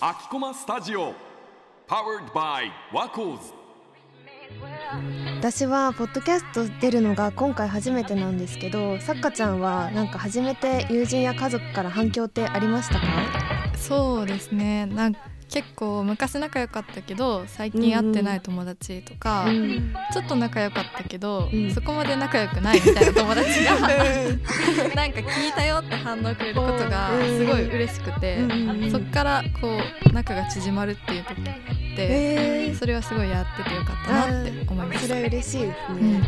秋駒スタジオ Powered by ワコーズ私はポッドキャスト出るのが今回初めてなんですけどさっかちゃんはなんか初めて友人や家族から反響ってありましたか？そうですね。なん結構昔仲良かったけど最近会ってない友達とか、うん、ちょっと仲良かったけど、うん、そこまで仲良くないみたいな友達が なんか聞いたよって反応くれることがすごい嬉しくて、うん、そっからこう仲が縮まるっていう時ってそれはすごいやっててよかったなって思いますそれは嬉しいですね、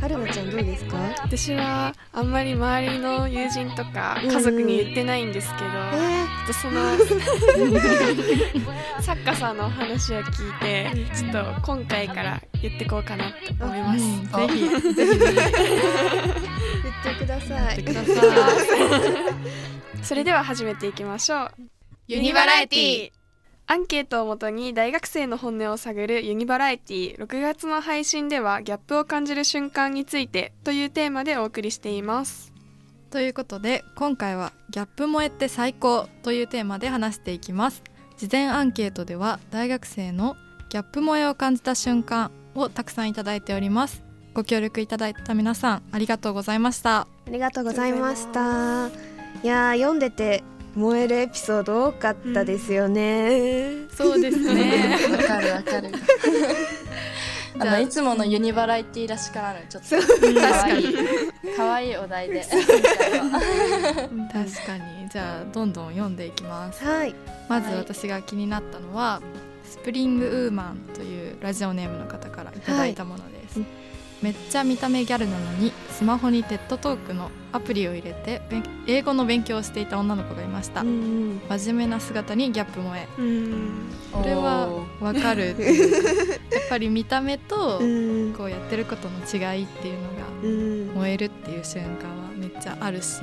はるなちゃんどうですか？私はあんまり周りの友人とか家族に言ってないんですけど、えー、その 作家さんのお話を聞いてちょっと今回から言ってこうかなと思います、ぜひ。ぜひ。言ってください。それでは始めていきましょう。ユニバラエティアンケートをもとに大学生の本音を探るユニバラエティ。6月の配信ではギャップを感じる瞬間についてというテーマでお送りしています。ということで今回はギャップ萌えって最高というテーマで話していきます。事前アンケートでは大学生のギャップ萌えを感じた瞬間をたくさんいただいております。ご協力いただいた皆さんありがとうございました。ありがとうございました。いや読んでて燃えるエピソード多かったですよね、うん、そうですね。わかるわかる。あのいつものユニバラエティらしからぬちょっと。可愛い可愛いお題で。確かに。じゃあどんどん読んでいきます、はい、まず私が気になったのは、スプリングウーマンというラジオネームの方からいただいたものです、はいめっちゃ見た目ギャルなのにスマホにテッドトークのアプリを入れて英語の勉強をしていた女の子がいました、うん、真面目な姿にギャップ萌え、うん、これはわかる やっぱり見た目とこうやってることの違いっていうのが燃えるっていう瞬間はめっちゃあるし、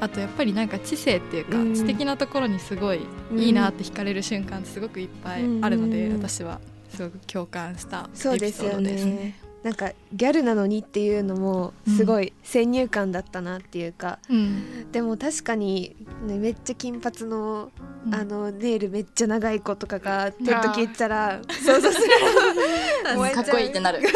あとやっぱりなんか知性っていうか知的なところにすごいいいなって惹かれる瞬間ってすごくいっぱいあるので私はすごく共感したエピソードですね。なんかギャルなのにっていうのもすごい先入観だったなっていうか、うん、でも確かに、ね、めっちゃ金髪の,、あのネイルめっちゃ長い子とかが TED 聞いたら想像するかっこいいってなる。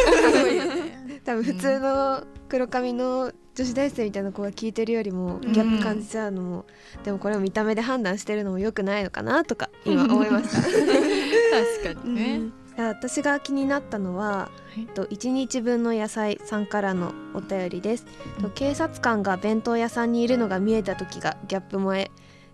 多分普通の黒髪の女子大生みたいな子が聞いてるよりもギャップ感じちゃうのも、うん、でもこれを見た目で判断してるのもよくないのかなとか今思いました。確かにね、うん私が気になったのは、はい、と1日分の野菜さんからのお便りです、と警察官が弁当屋さんにいるのが見えた時がギャップ萌え。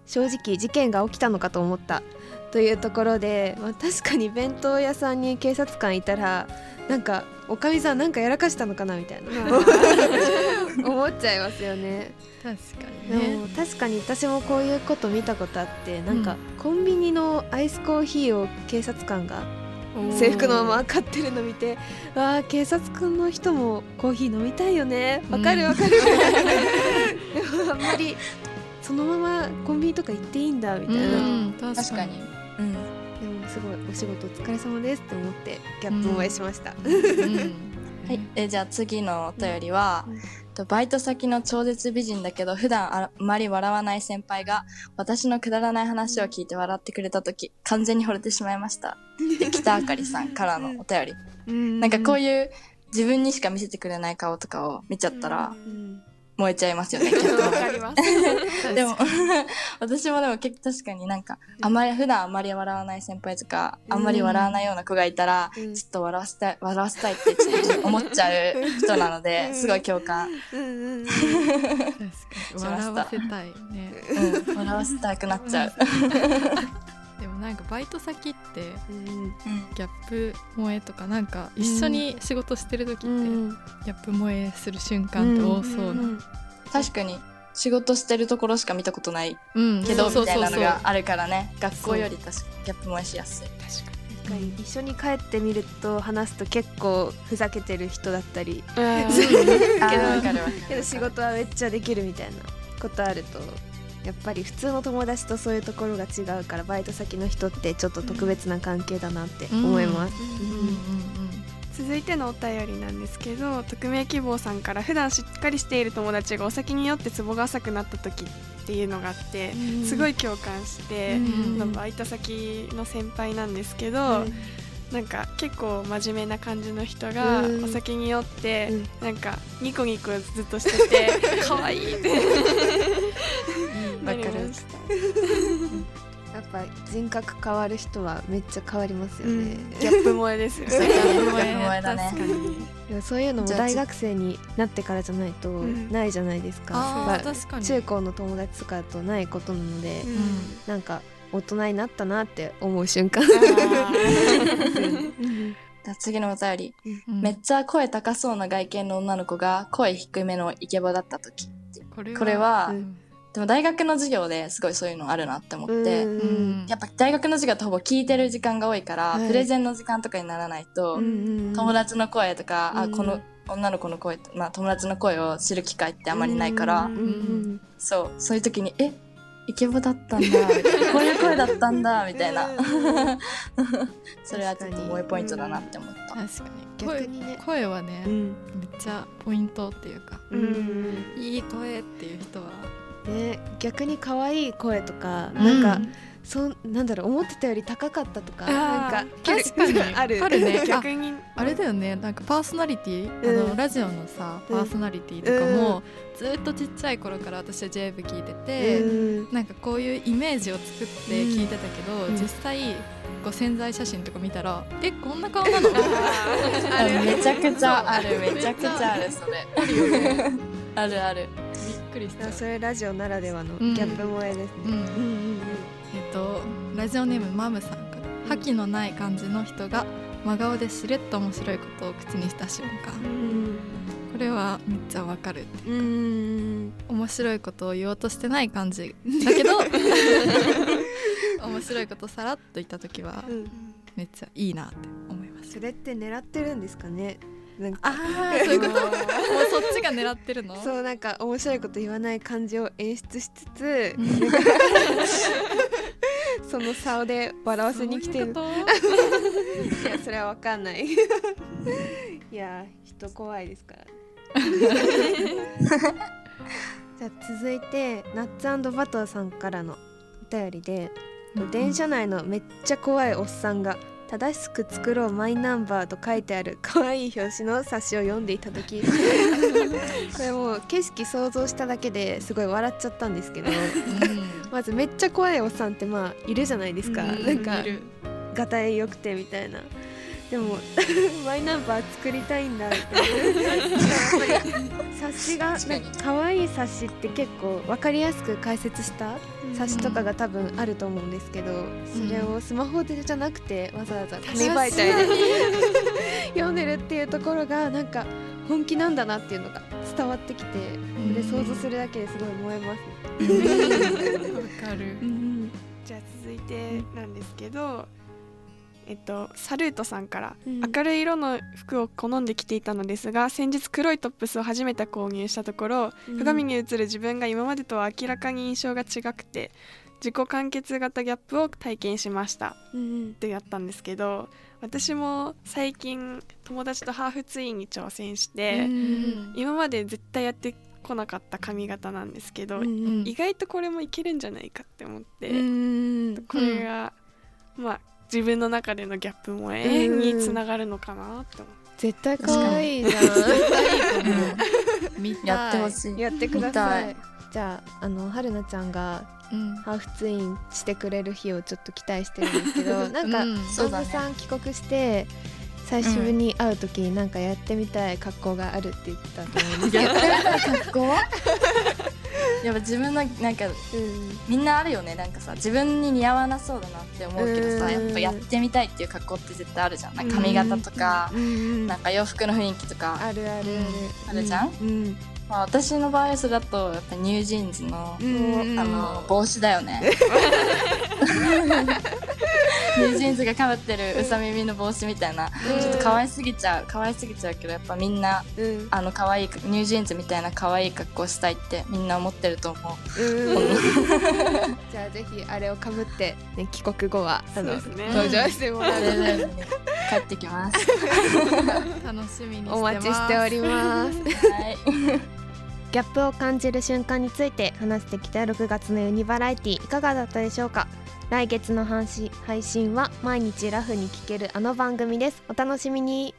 正直事件が起きたのかと思った。というところで、まあ、確かに弁当屋さんに警察官いたらなんかおかみさんなんかやらかしたのかなみたいな。思っちゃいますよね。確かにね。確かに私もこういうこと見たことあってなんか、コンビニのアイスコーヒーを警察官が制服のまま買ってるの見てわあ警察官の人もコーヒー飲みたいよね。わかるわかる、でもあんまりそのままコンビニとか行っていいんだみたいな、うん、確かに、うん、でもすごいお仕事お疲れ様ですって思ってギャップお会いしました、うん、はい。えじゃあ次のお便りは、とバイト先の超絶美人だけど普段あまり笑わない先輩が私のくだらない話を聞いて笑ってくれた時完全に惚れてしまいました。で北あかりさんからのお便り。なんかこういう自分にしか見せてくれない顔とかを見ちゃったら、燃えちゃいますよね。わかります。でも、私もでも結構確かになんか、あまり、普段あんまり笑わない先輩とか、あんまり笑わないような子がいたら、ちょっと笑わせたい、笑わせたいってちょっと思っちゃう人なので、すごい共感。笑わせたいね。うん、笑わせたくなっちゃう。なんかバイト先って、ギャップ萌えとかなんか一緒に仕事してる時って、ギャップ萌えする瞬間って多そうな、確かに仕事してるところしか見たことないけど、みたいなのがあるからね。学校より確かギャップ萌えしやすい。確かに。一緒に帰ってみると話すと結構ふざけてる人だったり。けど仕事はめっちゃできるみたいなことあるとやっぱり普通の友達とそういうところが違うからバイト先の人ってちょっと特別な関係だなって思います。続いてのお便りなんですけど匿名希望さんから普段しっかりしている友達がお酒によってツボが浅くなった時っていうのがあって、うん。すごい共感して、うん。まあバイト先の先輩なんですけど、なんか結構真面目な感じの人がうん。お酒に酔って、うん。なんかニコニコずっとしてて 可愛いって。やっぱ人格変わる人はめっちゃ変わりますよね、ギャップ萌えですよね。萌えだね。確かに。でもそういうのも大学生になってからじゃないとん。ないじゃないですか、あまあー確かに。中高の友達とかだとないことなので、なんか大人になったなって思う瞬間。じゃあ次のお便り。うん。めっちゃ声高そうな外見の女の子が声低めのイケボだった時。これはこれはうんでも大学の授業ですごいそういうのあるなって思って、やっぱ大学の授業ってほぼ聞いてる時間が多いから、はい。プレゼンの時間とかにならないと、うん友達の声とか、うんあこの女の子の声と、まあ、友達の声を知る機会ってあまりないから、そうそういう時に「え？イケボだったんだ」こういう声だったんだ」みたいな。それはちょっと萌えポイントだなって思った。確かに。声逆にね。声はね、うん。めっちゃポイントっていうかうん。いい声っていう人はね逆に可愛い声とか、うん。なんかそんなんだろう思ってたより高かったとかなんか確かに。ある。ある。ね。逆に。あれだよね。なんかパーソナリティ、うん。あのラジオのさうん。パーソナリティとかも、ずっとちっちゃい頃から私は JV 聞いてて、うん。なんかこういうイメージを作って聞いてたけど、うん。実際こう潜在写真とか見たらえこんな顔なの？あ めちゃくちゃ。ある。めちゃくちゃあるそれ。あるあるくりしちゃうそれラジオならではのギうん。ャップ萌えですね、うん。うんうんえっとラジオネームマムさんから覇気のない感じの人が真顔でしれっと面白いことを口にした瞬間。うんこれはめっちゃわかるうんうん面白いことを言おうとしてない感じだけど 面白いことさらっと言った時はうん。めっちゃいいなって思います。それって狙ってるんですかね？なんか。ああそういうこと？もうそっちが狙ってるの？そうなんか面白いこと言わない感じを演出しつつうん。その差で笑わせに来てる。いやそれはわかんない。いや人怖いですから。じゃあ続いてナッツバターさんからのお便りで、と電車内のめっちゃ怖いおっさんが正しく作ろうマイナンバーと書いてある 可愛い表紙の冊子を読んでいた時。これもう景色想像しただけですごい笑っちゃったんですけど。まずめっちゃ怖いおっさんってまあいるじゃないですか、うんなんかがたいよくてみたいな。でも マイナンバー作りたいんだっぱり冊子が可愛い冊子って結構分かりやすく解説した冊子とかが多分あると思うんですけど、それをスマホでじゃなくてわざわざ紙媒体で 読んでるっていうところがなんか本気なんだなっていうのが伝わってきてこれ想像するだけですごい燃えますね。わかる。じゃあ続いてなんですけど、えっと、サルートさんから、うん。明るい色の服を好んで着ていたのですが先日黒いトップスを初めて購入したところ、鏡に映る自分が今までとは明らかに印象が違くて自己完結型ギャップを体験しました。うんってやったんですけど私も最近友達とハーフツインに挑戦して、うん今まで絶対やってこなかった髪型なんですけど、うんうん。意外とこれもいけるんじゃないかって思って、うん。これが、まあ自分の中でのギャップ萌えにつながるのかなって思って。絶対可愛いじゃ見たい。やってほしい。んやってくださ見い。じゃああの春菜ちゃんがうん。ハーフツインしてくれる日をちょっと期待してるんですけど なんかうん。そうだね大さん帰国して最終日に会う時になんかやってみたい格好があるって言ってたと思うんですけど。やってみたい格好？やっぱ自分のなんかうん。みんなあるよね。なんかさ自分に似合わなそうだなって思うけどさうん。やっぱやってみたいっていう格好って絶対あるじゃん。なんか髪型とかうん。うん。なんか洋服の雰囲気とか。あるある。あるじゃん？うん。まあ私の場合それだとやっぱ NewJeans のうん。あの帽子だよね Jeans がかぶってるうさ耳の帽子みたいな。ちょっと可愛すぎちゃう可愛すぎちゃうけどやっぱみんなうん。あの可愛い NewJeans みたいな可愛い格好したいってみんな思ってると思う。うん。じゃあぜひあれをかぶって、ね、帰国後はあの、ね。登場してもらあう。れだよね帰ってきます。楽しみにしてます。お待ちしております。はいギャップを感じる瞬間について話してきた6月のユニバラエティいかがだったでしょうか？来月の配信は毎日ラフに聴けるあの番組です。お楽しみに。